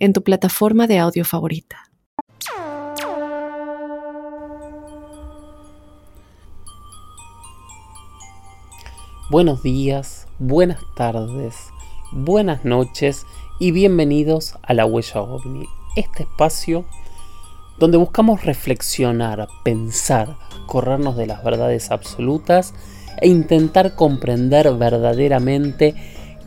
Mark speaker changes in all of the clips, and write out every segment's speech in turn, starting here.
Speaker 1: en tu plataforma de audio favorita.
Speaker 2: Buenos días, buenas tardes, buenas noches y bienvenidos a La Huella OVNI, este espacio donde buscamos reflexionar, pensar, corrernos de las verdades absolutas e intentar comprender verdaderamente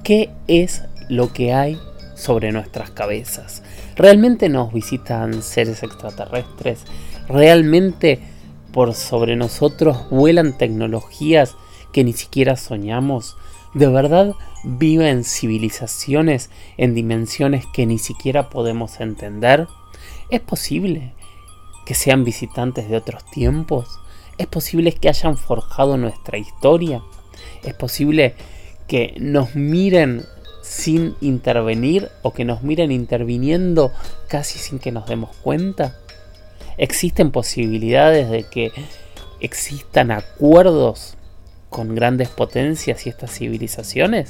Speaker 2: qué es lo que hay sobre nuestras cabezas. ¿Realmente nos visitan seres extraterrestres? ¿Realmente por sobre nosotros vuelan tecnologías que ni siquiera soñamos? ¿De verdad viven civilizaciones en dimensiones que ni siquiera podemos entender? ¿Es posible? que sean visitantes de otros tiempos? ¿Es posible que hayan forjado nuestra historia? ¿Es posible que nos miren sin intervenir o que nos miren interviniendo casi sin que nos demos cuenta? ¿Existen posibilidades de que existan acuerdos con grandes potencias y estas civilizaciones?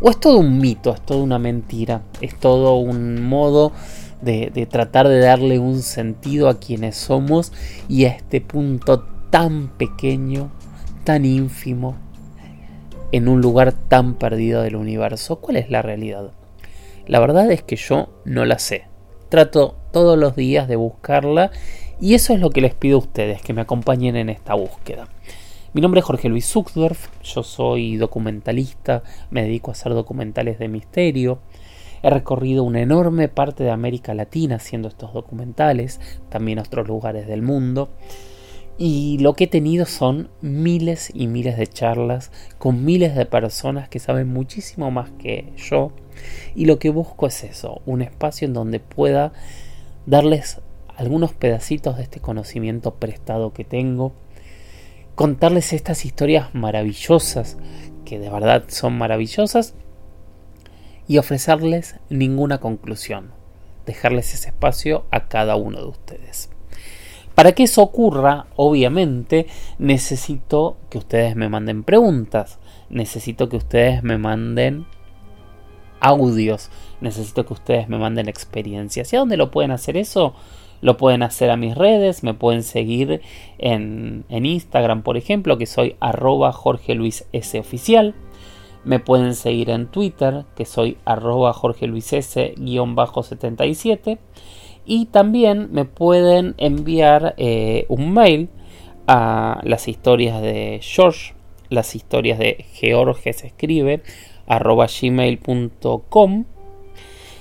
Speaker 2: ¿O es todo un mito, es toda una mentira, es todo un modo de, tratar de darle un sentido a quienes somos y a este punto tan pequeño, tan ínfimo, en un lugar tan perdido del universo. ¿Cuál es la realidad? La verdad es que yo no la sé. Trato todos los días de buscarla y eso es lo que les pido a ustedes, que me acompañen en esta búsqueda. Mi nombre es Jorge Luis Zuckdorf, yo soy documentalista, me dedico a hacer documentales de misterio, He recorrido una enorme parte de América Latina haciendo estos documentales, también otros lugares del mundo. Y lo que he tenido son miles y miles de charlas con miles de personas que saben muchísimo más que yo. Y lo que busco es eso, un espacio en donde pueda darles algunos pedacitos de este conocimiento prestado que tengo, contarles estas historias maravillosas, que de verdad son maravillosas, y ofrecerles ninguna conclusión, dejarles ese espacio a cada uno de ustedes. Para que eso ocurra, obviamente, necesito que ustedes me manden preguntas, necesito que ustedes me manden audios, necesito que ustedes me manden experiencias. ¿Y a dónde lo pueden hacer eso? Lo pueden hacer a mis redes, me pueden seguir en, en Instagram, por ejemplo, que soy arroba Jorge Luis S. Oficial. Me pueden seguir en Twitter, que soy arroba Jorge Luis 77 Y también me pueden enviar eh, un mail a las historias de George, las historias de George se escribe, arroba gmail.com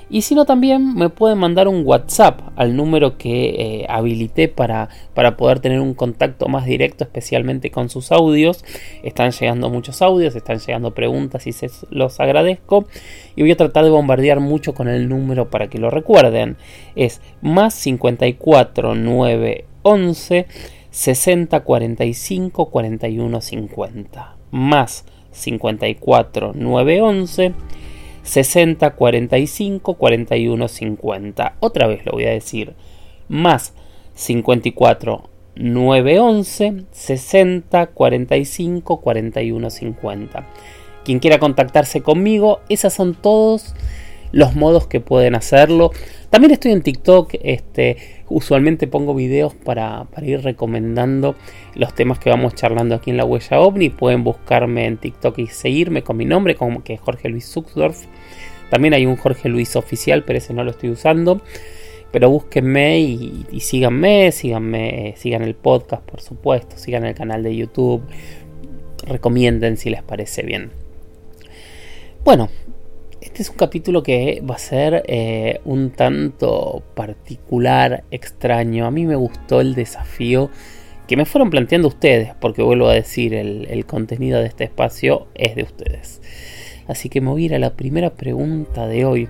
Speaker 2: y si no, también me pueden mandar un WhatsApp al número que eh, habilité para, para poder tener un contacto más directo, especialmente con sus audios. Están llegando muchos audios, están llegando preguntas y se los agradezco. Y voy a tratar de bombardear mucho con el número para que lo recuerden. Es más 54 9 11 60 45 41 50. Más 54 9 11 60 45 41 50. Otra vez lo voy a decir. Más 54 911 60 45 41 50. Quien quiera contactarse conmigo, esas son todos los modos que pueden hacerlo. También estoy en TikTok, este, usualmente pongo videos para, ir recomendando los temas que vamos charlando aquí en la huella ovni. Pueden buscarme en TikTok y seguirme con mi nombre, como que es Jorge Luis Zuxdorf. También hay un Jorge Luis oficial, pero ese no lo estoy usando. Pero búsquenme y, síganme, síganme, sigan el podcast, por supuesto, sigan el canal de YouTube, recomienden si les parece bien. Bueno, este es un capítulo que va a ser eh, un tanto particular, extraño. A mí me gustó el desafío que me fueron planteando ustedes, porque vuelvo a decir, el, contenido de este espacio es de ustedes. Así que me voy a ir a la primera pregunta de hoy,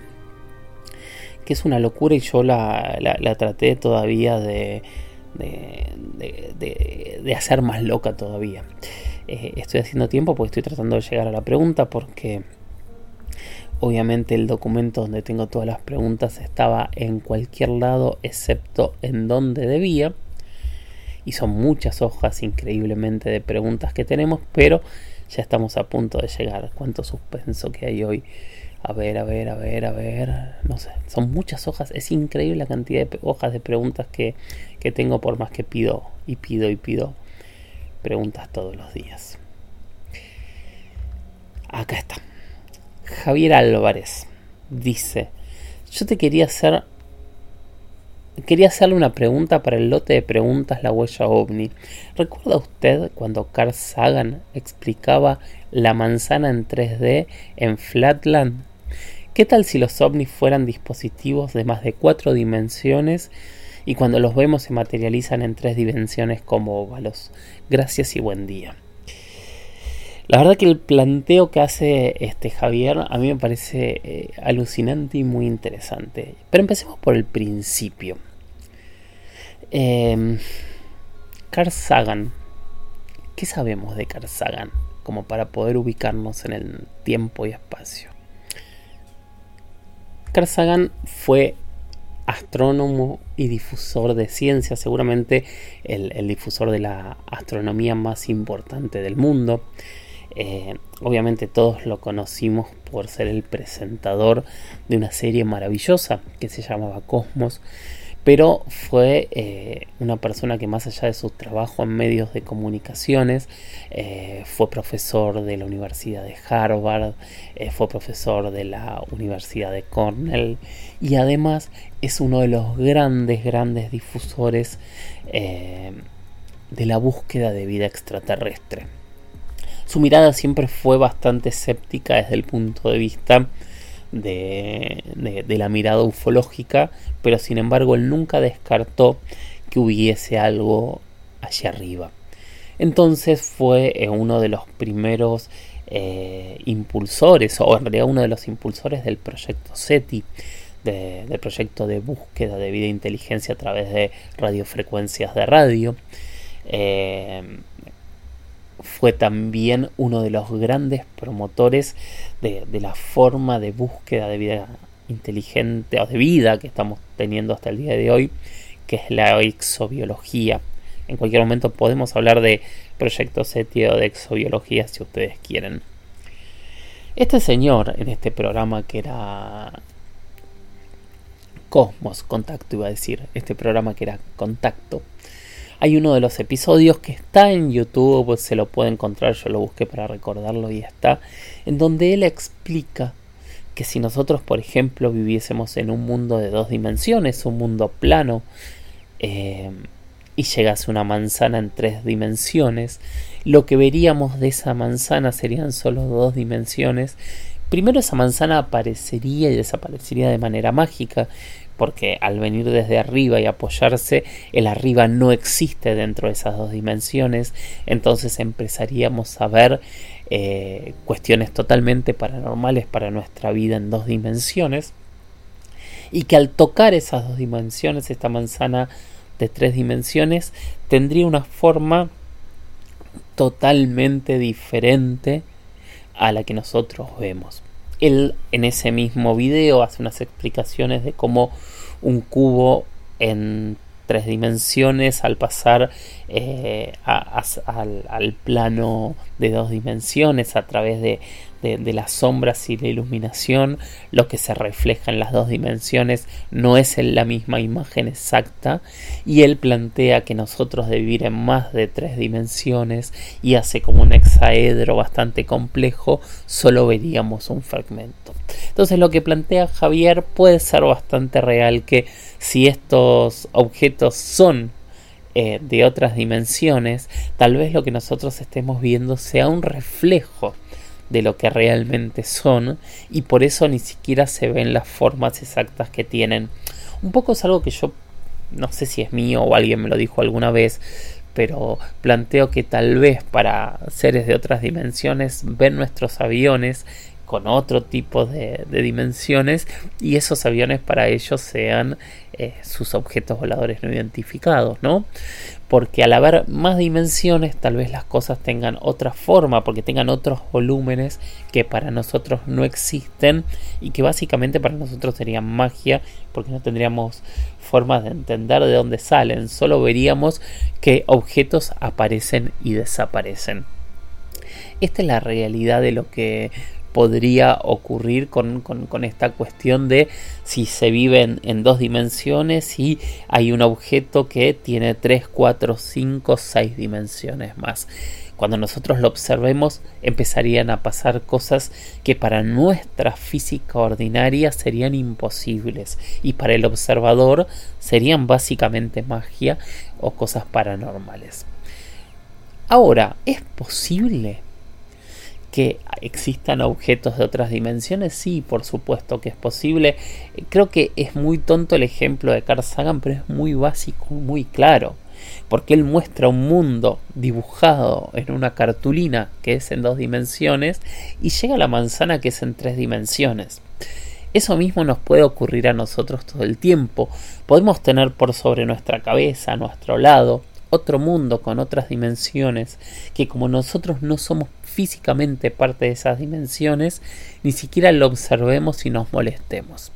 Speaker 2: que es una locura y yo la, la, traté todavía de, de, de, hacer más loca todavía. Eh, estoy haciendo tiempo porque estoy tratando de llegar a la pregunta porque obviamente el documento donde tengo todas las preguntas estaba en cualquier lado excepto en donde debía. Y son muchas hojas increíblemente de preguntas que tenemos, pero ya estamos a punto de llegar. Cuánto suspenso que hay hoy. A ver, a ver, a ver, a ver. No sé, son muchas hojas. Es increíble la cantidad de hojas de preguntas que, que tengo por más que pido y pido y pido preguntas todos los días. Acá está. Javier Álvarez dice, yo te quería hacer Quería hacerle una pregunta para el lote de preguntas La huella ovni. ¿Recuerda usted cuando Carl Sagan explicaba la manzana en 3D en Flatland? ¿Qué tal si los ovnis fueran dispositivos de más de cuatro dimensiones y cuando los vemos se materializan en tres dimensiones como óvalos? Gracias y buen día. La verdad que el planteo que hace este Javier a mí me parece eh, alucinante y muy interesante. Pero empecemos por el principio. Eh, Carl Sagan. ¿Qué sabemos de Carl Sagan? Como para poder ubicarnos en el tiempo y espacio. Carl Sagan fue astrónomo y difusor de ciencia, seguramente el, difusor de la astronomía más importante del mundo. Eh, obviamente todos lo conocimos por ser el presentador de una serie maravillosa que se llamaba Cosmos, pero fue eh, una persona que más allá de su trabajo en medios de comunicaciones, eh, fue profesor de la Universidad de Harvard, eh, fue profesor de la Universidad de Cornell y además es uno de los grandes, grandes difusores de la búsqueda de vida extraterrestre. Su mirada siempre fue bastante escéptica desde el punto de vista de, la mirada ufológica, pero sin embargo él nunca descartó que hubiese algo allá arriba. Entonces fue eh, uno de los primeros eh, impulsores, o en realidad uno de los impulsores del proyecto SETI, del proyecto de búsqueda de vida e inteligencia a través de radiofrecuencias de radio. Eh, fue también uno de los grandes promotores de, la forma de búsqueda de vida inteligente o de vida que estamos teniendo hasta el día de hoy, que es la exobiología. En cualquier momento podemos hablar de proyectos SETI o de exobiología si ustedes quieren. Este señor en este programa que era Cosmos Contacto, iba a decir, este programa que era Contacto, hay uno de los episodios que está en YouTube, se lo puede encontrar, yo lo busqué para recordarlo y está, en donde él explica que si nosotros, por ejemplo, viviésemos en un mundo de dos dimensiones, un mundo plano, eh, y llegase una manzana en tres dimensiones, lo que veríamos de esa manzana serían solo dos dimensiones. Primero esa manzana aparecería y desaparecería de manera mágica, porque al venir desde arriba y apoyarse, el arriba no existe dentro de esas dos dimensiones, entonces empezaríamos a ver eh, cuestiones totalmente paranormales para nuestra vida en dos dimensiones, y que al tocar esas dos dimensiones, esta manzana de tres dimensiones, tendría una forma totalmente diferente a la que nosotros vemos. Él en ese mismo video hace unas explicaciones de cómo un cubo en tres dimensiones al pasar eh, al, plano de dos dimensiones a través de, de, las sombras y la iluminación, lo que se refleja en las dos dimensiones no es en la misma imagen exacta y él plantea que nosotros de vivir en más de tres dimensiones y hace como un hexaedro bastante complejo, solo veríamos un fragmento. Entonces lo que plantea Javier puede ser bastante real que si estos objetos son eh, de otras dimensiones, tal vez lo que nosotros estemos viendo sea un reflejo de lo que realmente son y por eso ni siquiera se ven las formas exactas que tienen. Un poco es algo que yo no sé si es mío o alguien me lo dijo alguna vez, pero planteo que tal vez para seres de otras dimensiones ven nuestros aviones con otro tipo de, dimensiones y esos aviones para ellos sean eh, sus objetos voladores no identificados, ¿no? Porque al haber más dimensiones tal vez las cosas tengan otra forma, porque tengan otros volúmenes que para nosotros no existen y que básicamente para nosotros serían magia porque no tendríamos formas de entender de dónde salen, solo veríamos que objetos aparecen y desaparecen. Esta es la realidad de lo que podría ocurrir con, esta cuestión de si se vive en, dos dimensiones y hay un objeto que tiene 3, 4, 5, 6 dimensiones más. Cuando nosotros lo observemos empezarían a pasar cosas que para nuestra física ordinaria serían imposibles y para el observador serían básicamente magia o cosas paranormales. Ahora, ¿es posible que existan objetos de otras dimensiones? Sí, por supuesto que es posible. Creo que es muy tonto el ejemplo de Carl Sagan, pero es muy básico, muy claro. Porque él muestra un mundo dibujado en una cartulina que es en dos dimensiones y llega a la manzana que es en tres dimensiones. Eso mismo nos puede ocurrir a nosotros todo el tiempo. Podemos tener por sobre nuestra cabeza, a nuestro lado, otro mundo con otras dimensiones que como nosotros no somos físicamente parte de esas dimensiones, ni siquiera lo observemos y nos molestemos.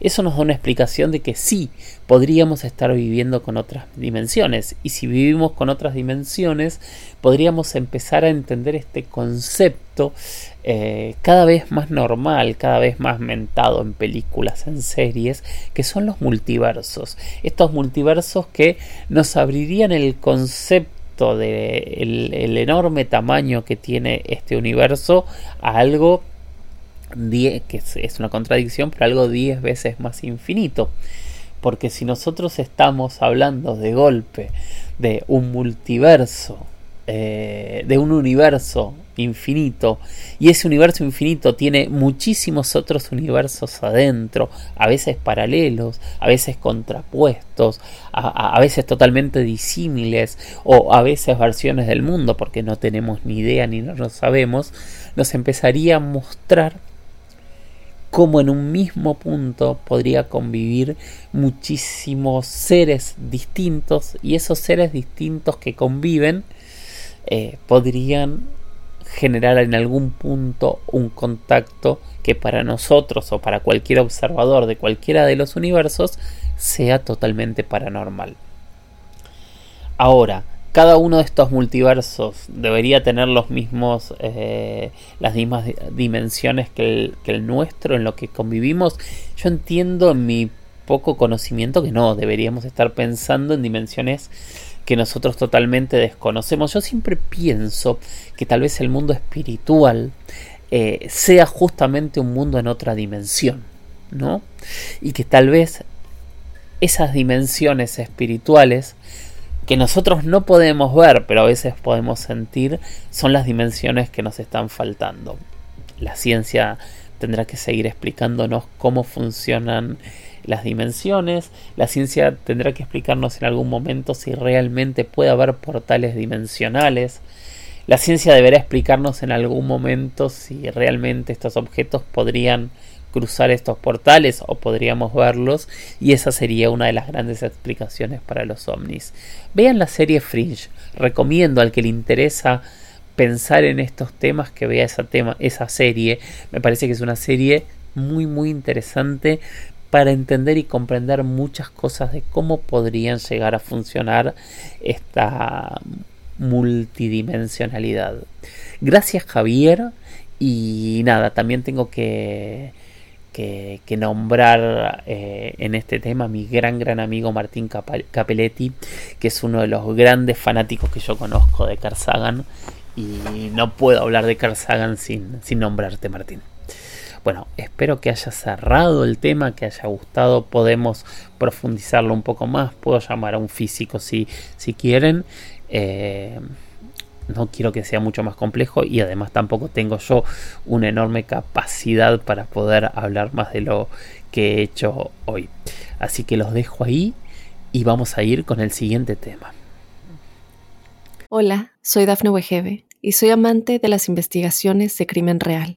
Speaker 2: Eso nos da una explicación de que sí, podríamos estar viviendo con otras dimensiones. Y si vivimos con otras dimensiones, podríamos empezar a entender este concepto eh, cada vez más normal, cada vez más mentado en películas, en series, que son los multiversos. Estos multiversos que nos abrirían el concepto de el enorme tamaño que tiene este universo a algo que es, una contradicción, pero algo 10 veces más infinito. Porque si nosotros estamos hablando de golpe de un multiverso, eh, de un universo infinito, y ese universo infinito tiene muchísimos otros universos adentro, a veces paralelos, a veces contrapuestos, a, a veces totalmente disímiles, o a veces versiones del mundo, porque no tenemos ni idea ni no lo sabemos, nos empezaría a mostrar cómo en un mismo punto podría convivir muchísimos seres distintos y esos seres distintos que conviven eh, podrían generar en algún punto un contacto que para nosotros o para cualquier observador de cualquiera de los universos sea totalmente paranormal. Ahora, cada uno de estos multiversos debería tener los mismos, eh, las mismas dimensiones que el, nuestro en lo que convivimos. Yo entiendo en mi poco conocimiento que no, deberíamos estar pensando en dimensiones que nosotros totalmente desconocemos. Yo siempre pienso que tal vez el mundo espiritual eh, sea justamente un mundo en otra dimensión, ¿no? Y que tal vez esas dimensiones espirituales que nosotros no podemos ver, pero a veces podemos sentir, son las dimensiones que nos están faltando. La ciencia tendrá que seguir explicándonos cómo funcionan las dimensiones. La ciencia tendrá que explicarnos en algún momento si realmente puede haber portales dimensionales. La ciencia deberá explicarnos en algún momento si realmente estos objetos podrían cruzar estos portales o podríamos verlos y esa sería una de las grandes explicaciones para los ovnis. Vean la serie Fringe, recomiendo al que le interesa pensar en estos temas que vea esa, tema, esa serie, me parece que es una serie muy muy interesante para entender y comprender muchas cosas de cómo podrían llegar a funcionar esta multidimensionalidad. Gracias Javier y nada, también tengo que que, nombrar eh, en este tema mi gran, gran amigo Martín Capelletti, que es uno de los grandes fanáticos que yo conozco de Carl Sagan. Y no puedo hablar de Carl Sagan sin, sin nombrarte, Martín. Bueno, espero que haya cerrado el tema, que haya gustado. Podemos profundizarlo un poco más. Puedo llamar a un físico si, si quieren. Eh, no quiero que sea mucho más complejo y además tampoco tengo yo una enorme capacidad para poder hablar más de lo que he hecho hoy. Así que los dejo ahí y vamos a ir con el siguiente tema.
Speaker 1: Hola, soy Dafne Wegebe y soy amante de las investigaciones de crimen real.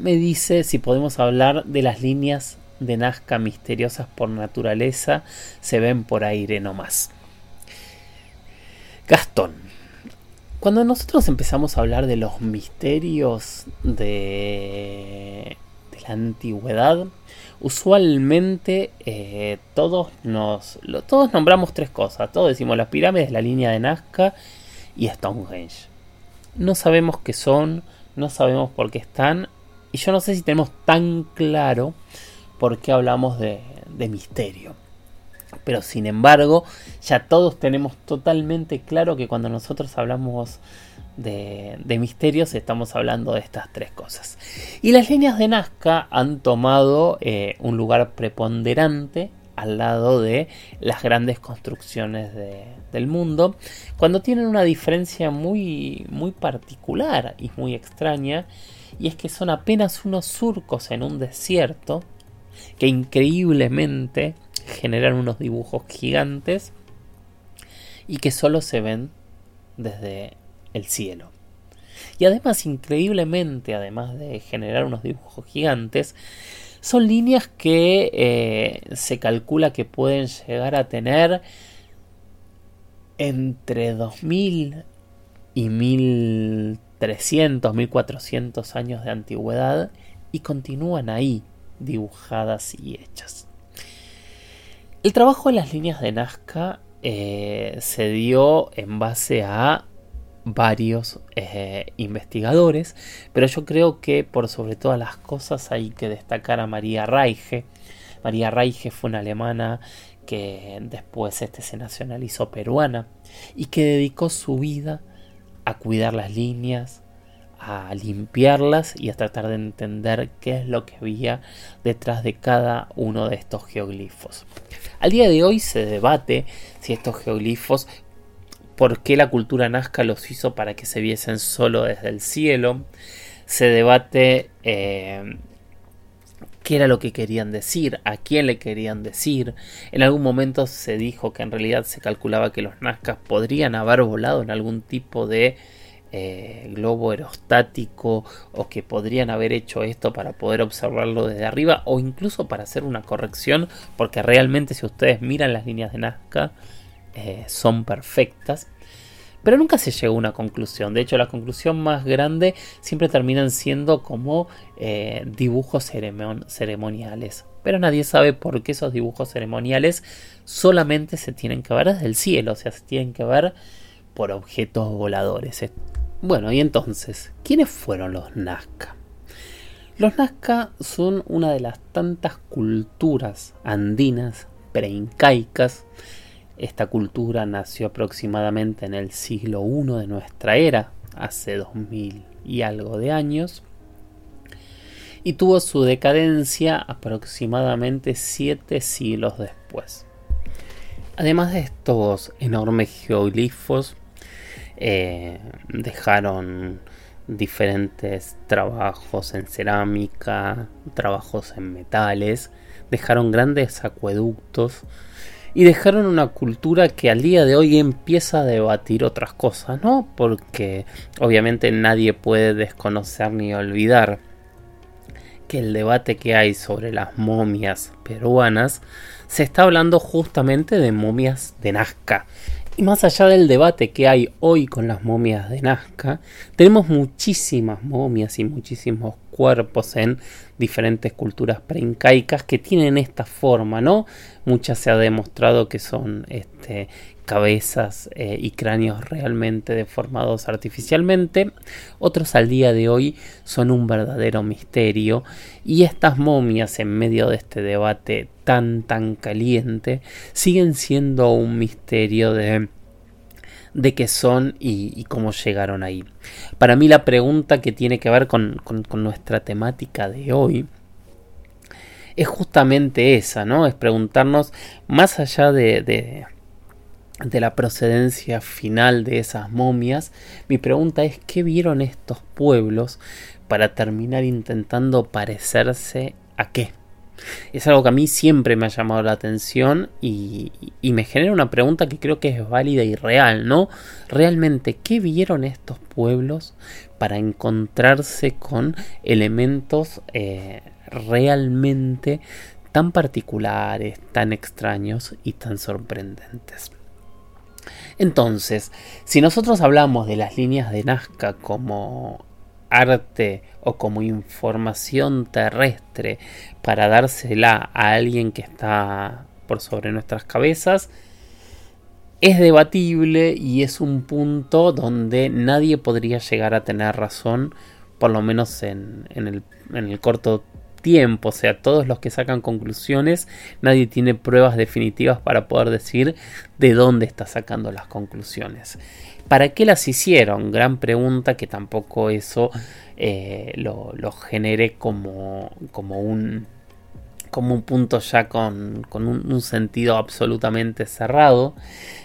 Speaker 2: me dice si podemos hablar de las líneas de Nazca misteriosas por naturaleza, se ven por aire nomás. Gastón, cuando nosotros empezamos a hablar de los misterios de, la antigüedad, usualmente eh, todos nos todos nombramos tres cosas. Todos decimos las pirámides, la línea de Nazca y Stonehenge. No sabemos qué son, no sabemos por qué están y yo no sé si tenemos tan claro por qué hablamos de, misterio. Pero sin embargo, ya todos tenemos totalmente claro que cuando nosotros hablamos de, misterios estamos hablando de estas tres cosas. Y las líneas de Nazca han tomado eh, un lugar preponderante al lado de las grandes construcciones del mundo, cuando tienen una diferencia muy, muy particular y muy extraña, y es que son apenas unos surcos en un desierto que increíblemente generan unos dibujos gigantes y que solo se ven desde el cielo. Y además, increíblemente, además de generar unos dibujos gigantes, son líneas que eh, se calcula que pueden llegar a tener entre 2000 y 1300, 1400 años de antigüedad y continúan ahí, dibujadas y hechas. El trabajo de las líneas de Nazca eh, se dio en base a varios eh, investigadores, pero yo creo que por sobre todas las cosas hay que destacar a María Reige. María Reige fue una alemana que después este se nacionalizó peruana y que dedicó su vida a cuidar las líneas, a limpiarlas y a tratar de entender qué es lo que había detrás de cada uno de estos geoglifos. Al día de hoy se debate si estos geoglifos, por qué la cultura nazca los hizo para que se viesen solo desde el cielo. Se debate eh, qué era lo que querían decir, a quién le querían decir. En algún momento se dijo que en realidad se calculaba que los nazcas podrían haber volado en algún tipo de eh, globo aerostático o que podrían haber hecho esto para poder observarlo desde arriba o incluso para hacer una corrección porque realmente si ustedes miran las líneas de Nazca eh, son perfectas pero nunca se llegó a una conclusión. De hecho, la conclusión más grande siempre terminan siendo como eh, dibujos ceremoniales. Pero nadie sabe por qué esos dibujos ceremoniales solamente se tienen que ver desde el cielo, o sea, se tienen que ver por objetos voladores. Bueno, y entonces, ¿quiénes fueron los Nazca? Los Nazca son una de las tantas culturas andinas preincaicas. Esta cultura nació aproximadamente en el siglo I de nuestra era, hace 2000 y algo de años, y tuvo su decadencia aproximadamente siete siglos después. Además de estos enormes geoglifos, eh, dejaron diferentes trabajos en cerámica, trabajos en metales, dejaron grandes acueductos y dejaron una cultura que al día de hoy empieza a debatir otras cosas, ¿no? Porque obviamente nadie puede desconocer ni olvidar que el debate que hay sobre las momias peruanas se está hablando justamente de momias de Nazca y más allá del debate que hay hoy con las momias de Nazca, tenemos muchísimas momias y muchísimos cuerpos en diferentes culturas preincaicas que tienen esta forma, ¿no? Muchas se ha demostrado que son este, cabezas eh, y cráneos realmente deformados artificialmente, otros al día de hoy son un verdadero misterio y estas momias en medio de este debate tan tan caliente siguen siendo un misterio de de qué son y, cómo llegaron ahí. Para mí la pregunta que tiene que ver con, nuestra temática de hoy es justamente esa, ¿no? Es preguntarnos, más allá de, de, de, la procedencia final de esas momias, mi pregunta es, ¿qué vieron estos pueblos para terminar intentando parecerse a qué? Es algo que a mí siempre me ha llamado la atención y, me genera una pregunta que creo que es válida y real, ¿no? Realmente, ¿qué vieron estos pueblos para encontrarse con elementos eh, realmente tan particulares, tan extraños y tan sorprendentes? Entonces, si nosotros hablamos de las líneas de Nazca como arte o como información terrestre para dársela a alguien que está por sobre nuestras cabezas, es debatible y es un punto donde nadie podría llegar a tener razón, por lo menos en, el, en el corto tiempo, o sea, todos los que sacan conclusiones, nadie tiene pruebas definitivas para poder decir de dónde está sacando las conclusiones. ¿Para qué las hicieron? Gran pregunta que tampoco eso eh, lo, genere como, como, un, como un punto ya con, un, sentido absolutamente cerrado.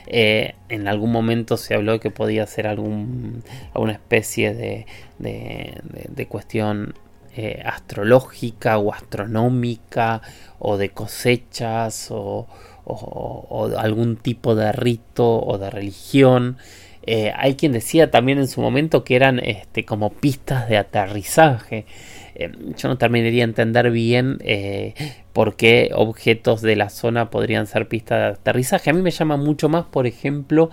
Speaker 2: Eh, en algún momento se habló que podía ser algún, alguna especie de, de, cuestión eh, astrológica o astronómica o de cosechas o, o, algún tipo de rito o de religión. Eh, hay quien decía también en su momento que eran este, como pistas de aterrizaje. Eh, yo no terminaría de entender bien eh, por qué objetos de la zona podrían ser pistas de aterrizaje. A mí me llama mucho más, por ejemplo,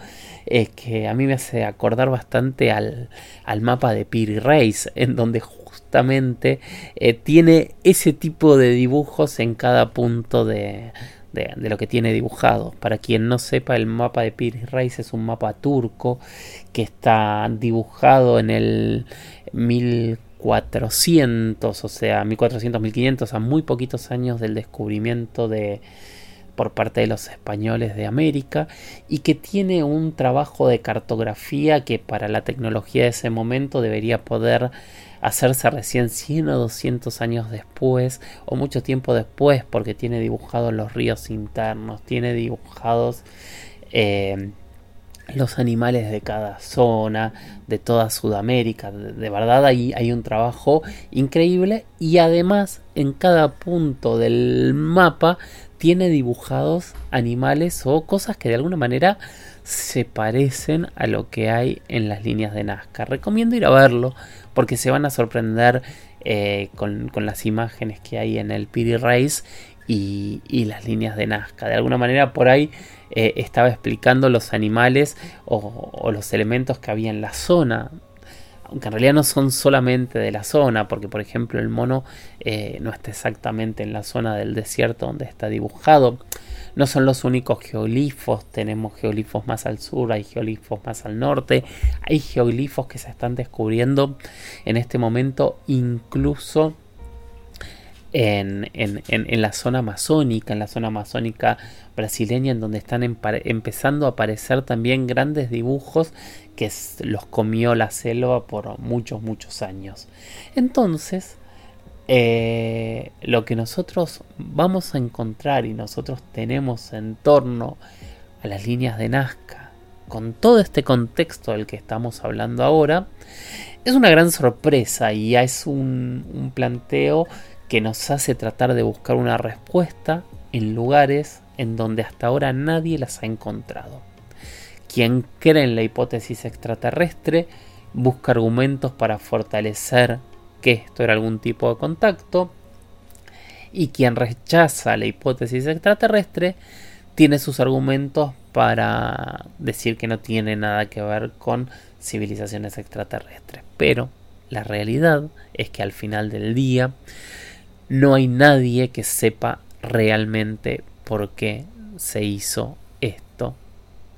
Speaker 2: que a mí me hace acordar bastante al, al mapa de Piri Reis, en donde justamente tiene ese tipo de dibujos en cada punto de, de, lo que tiene dibujado. Para quien no sepa, el mapa de Piri Reis es un mapa turco que está dibujado en el 1400, o sea, 1400, 1500, a muy poquitos años del descubrimiento de por parte de los españoles de América y que tiene un trabajo de cartografía que para la tecnología de ese momento debería poder hacerse recién 100 o 200 años después o mucho tiempo después porque tiene dibujados los ríos internos, tiene dibujados eh, los animales de cada zona, de toda Sudamérica. De, verdad ahí hay un trabajo increíble y además en cada punto del mapa tiene dibujados animales o cosas que de alguna manera se parecen a lo que hay en las líneas de Nazca. Recomiendo ir a verlo porque se van a sorprender eh, con, las imágenes que hay en el PD Race y, las líneas de Nazca. De alguna manera por ahí eh, estaba explicando los animales o, los elementos que había en la zona. Aunque en realidad no son solamente de la zona, porque por ejemplo el mono eh, no está exactamente en la zona del desierto donde está dibujado no son los únicos geoglifos, tenemos geoglifos más al sur, hay geoglifos más al norte, hay geoglifos que se están descubriendo en este momento incluso en, la zona amazónica, en la zona amazónica brasileña, en donde están empezando a aparecer también grandes dibujos que los comió la selva por muchos, muchos años. Entonces, eh, lo que nosotros vamos a encontrar y nosotros tenemos en torno a las líneas de Nazca, con todo este contexto del que estamos hablando ahora, es una gran sorpresa y es un, un planteo que nos hace tratar de buscar una respuesta en lugares en donde hasta ahora nadie las ha encontrado. Quien cree en la hipótesis extraterrestre busca argumentos para fortalecer que esto era algún tipo de contacto. Y quien rechaza la hipótesis extraterrestre tiene sus argumentos para decir que no tiene nada que ver con civilizaciones extraterrestres. Pero la realidad es que al final del día no hay nadie que sepa realmente por qué se hizo esto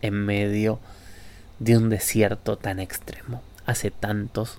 Speaker 2: en medio de un desierto tan extremo hace tantos.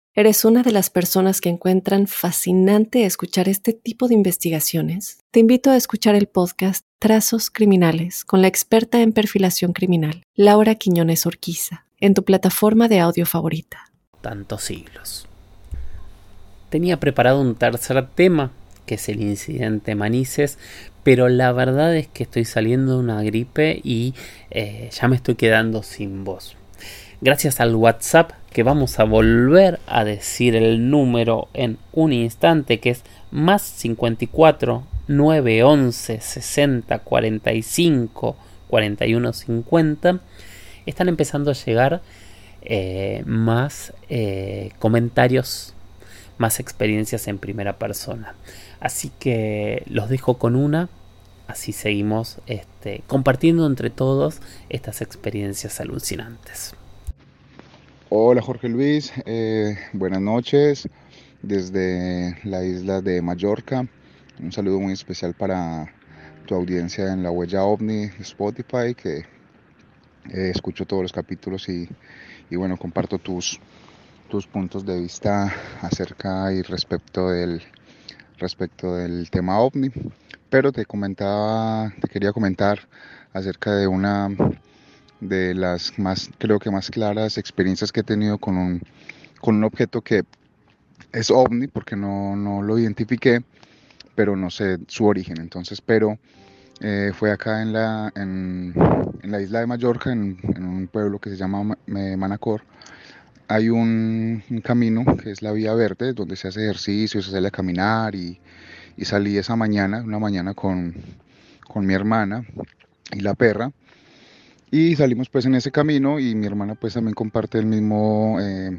Speaker 1: ¿Eres una de las personas que encuentran fascinante escuchar este tipo de investigaciones? Te invito a escuchar el podcast Trazos Criminales con la experta en perfilación criminal, Laura Quiñones Orquiza, en tu plataforma de audio favorita.
Speaker 2: Tantos siglos. Tenía preparado un tercer tema, que es el incidente Manises, pero la verdad es que estoy saliendo de una gripe y eh, ya me estoy quedando sin voz gracias al WhatsApp que vamos a volver a decir el número en un instante que es más 54 911 60 45 41 50 están empezando a llegar eh, más eh, comentarios más experiencias en primera persona. Así que los dejo con una. Así seguimos este, compartiendo entre todos estas experiencias alucinantes
Speaker 3: Hola Jorge Luis, eh, buenas noches desde la isla de Mallorca. Un saludo muy especial para tu audiencia en la huella ovni Spotify, que eh, escucho todos los capítulos y, bueno, comparto tus, tus puntos de vista acerca y respecto del, respecto del tema ovni. Pero te comentaba, te quería comentar acerca de una de las más, creo que más claras experiencias que he tenido con un, con un objeto que es ovni, porque no, no lo identifiqué, pero no sé su origen. Entonces, pero eh, fue acá en la, en, la isla de Mallorca, en, un pueblo que se llama Manacor. Hay un, camino que es la Vía Verde, donde se hace ejercicio, se sale a caminar y, y salí esa mañana, una mañana con, con mi hermana y la perra y salimos pues en ese camino y mi hermana pues también comparte el mismo, eh,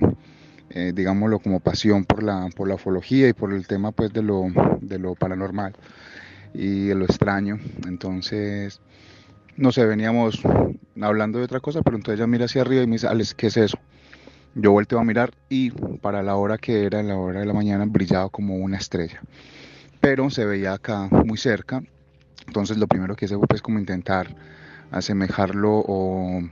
Speaker 3: eh, digámoslo, como pasión por la, por la ufología y por el tema pues de lo, de lo paranormal y de lo extraño. Entonces, no sé, veníamos hablando de otra cosa, pero entonces ella mira hacia arriba y me dice, Alex, ¿qué es eso? Yo volteo a mirar y para la hora que era, la hora de la mañana, brillaba como una estrella. Pero se veía acá muy cerca. Entonces lo primero que hice fue pues como intentar asemejarlo o,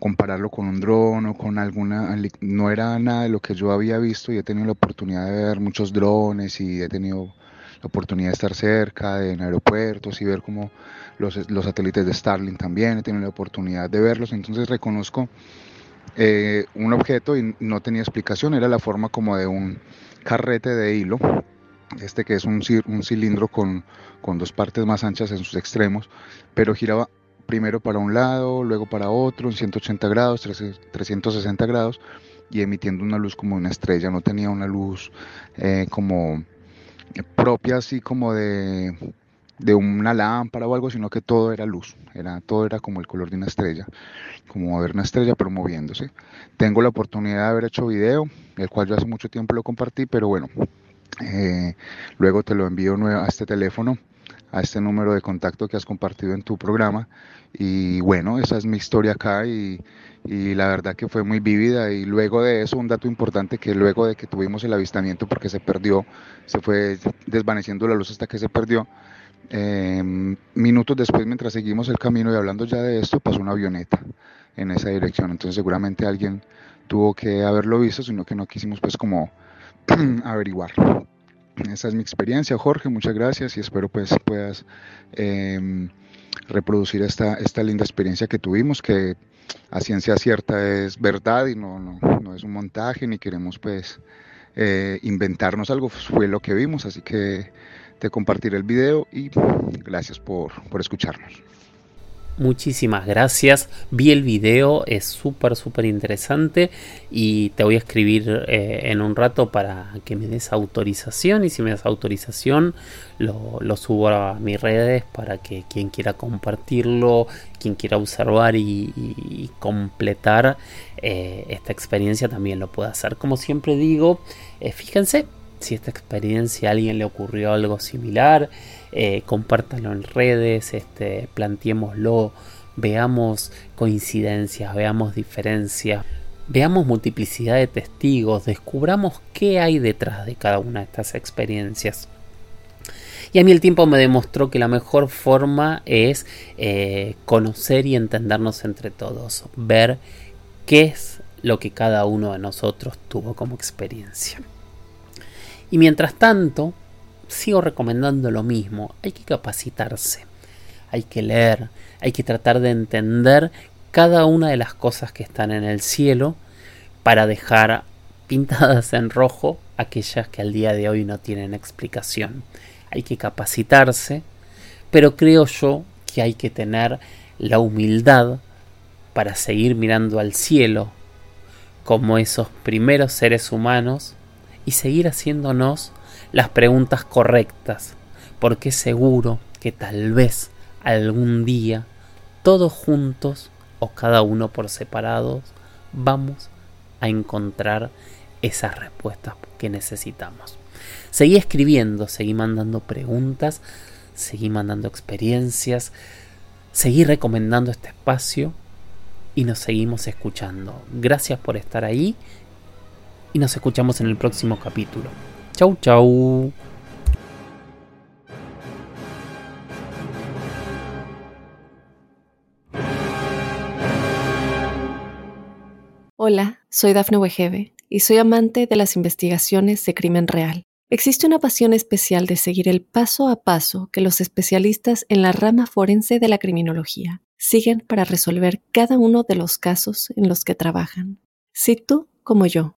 Speaker 3: compararlo con un dron o con alguna... No era nada de lo que yo había visto y he tenido la oportunidad de ver muchos drones y he tenido la oportunidad de estar cerca en aeropuertos y ver como los, los satélites de Starlink también, he tenido la oportunidad de verlos, entonces reconozco eh, un objeto y no tenía explicación, era la forma como de un carrete de hilo, este que es un, un cilindro con, con dos partes más anchas en sus extremos, pero giraba primero para un lado, luego para otro, en 180 grados, 360 grados, y emitiendo una luz como una estrella, no tenía una luz eh, como propia así como de, una lámpara o algo, sino que todo era luz, era, todo era como el color de una estrella, como ver una estrella pero moviéndose. Tengo la oportunidad de haber hecho video, el cual yo hace mucho tiempo lo compartí, pero bueno, eh, luego te lo envío a este teléfono a este número de contacto que has compartido en tu programa. Y bueno, esa es mi historia acá y, y, la verdad que fue muy vívida. Y luego de eso, un dato importante que luego de que tuvimos el avistamiento, porque se perdió, se fue desvaneciendo la luz hasta que se perdió, em, minutos después, mientras seguimos el camino y hablando ya de esto, pasó una avioneta en esa dirección. Entonces seguramente alguien tuvo que haberlo visto, sino que no quisimos pues como averiguar. Esa es mi experiencia, Jorge, muchas gracias y espero pues puedas em, reproducir esta, esta linda experiencia que tuvimos, que a ciencia cierta es verdad y no, no, no es un montaje ni queremos pues eh, inventarnos algo, fue lo que vimos, así que te compartiré el video y gracias por, por escucharnos.
Speaker 2: Muchísimas gracias. Vi el video, es súper, súper interesante y te voy a escribir eh, en un rato para que me des autorización y si me das autorización lo, subo a mis redes para que quien quiera compartirlo, quien quiera observar y, completar eh, esta experiencia también lo pueda hacer. Como siempre digo, eh, fíjense si esta experiencia a alguien le ocurrió algo similar eh, compártanlo en redes, este, planteémoslo, veamos coincidencias, veamos diferencias, veamos multiplicidad de testigos, descubramos qué hay detrás de cada una de estas experiencias. Y a mí el tiempo me demostró que la mejor forma es eh, conocer y entendernos entre todos, ver qué es lo que cada uno de nosotros tuvo como experiencia. Y mientras tanto, sigo recomendando lo mismo, hay que capacitarse, hay que leer, hay que tratar de entender cada una de las cosas que están en el cielo para dejar pintadas en rojo aquellas que al día de hoy no tienen explicación. Hay que capacitarse, pero creo yo que hay que tener la humildad para seguir mirando al cielo como esos primeros seres humanos y seguir haciéndonos las preguntas correctas, porque seguro que tal vez algún día todos juntos o cada uno por separados vamos a encontrar esas respuestas que necesitamos. Seguí escribiendo, seguí mandando preguntas, seguí mandando experiencias, seguí recomendando este espacio y nos seguimos escuchando. Gracias por estar ahí y nos escuchamos en el próximo capítulo. Chau, chau.
Speaker 1: Hola, soy Dafne Wegebe y soy amante de las investigaciones de crimen real. Existe una pasión especial de seguir el paso a paso que los especialistas en la rama forense de la criminología siguen para resolver cada uno de los casos en los que trabajan. Si tú, como yo,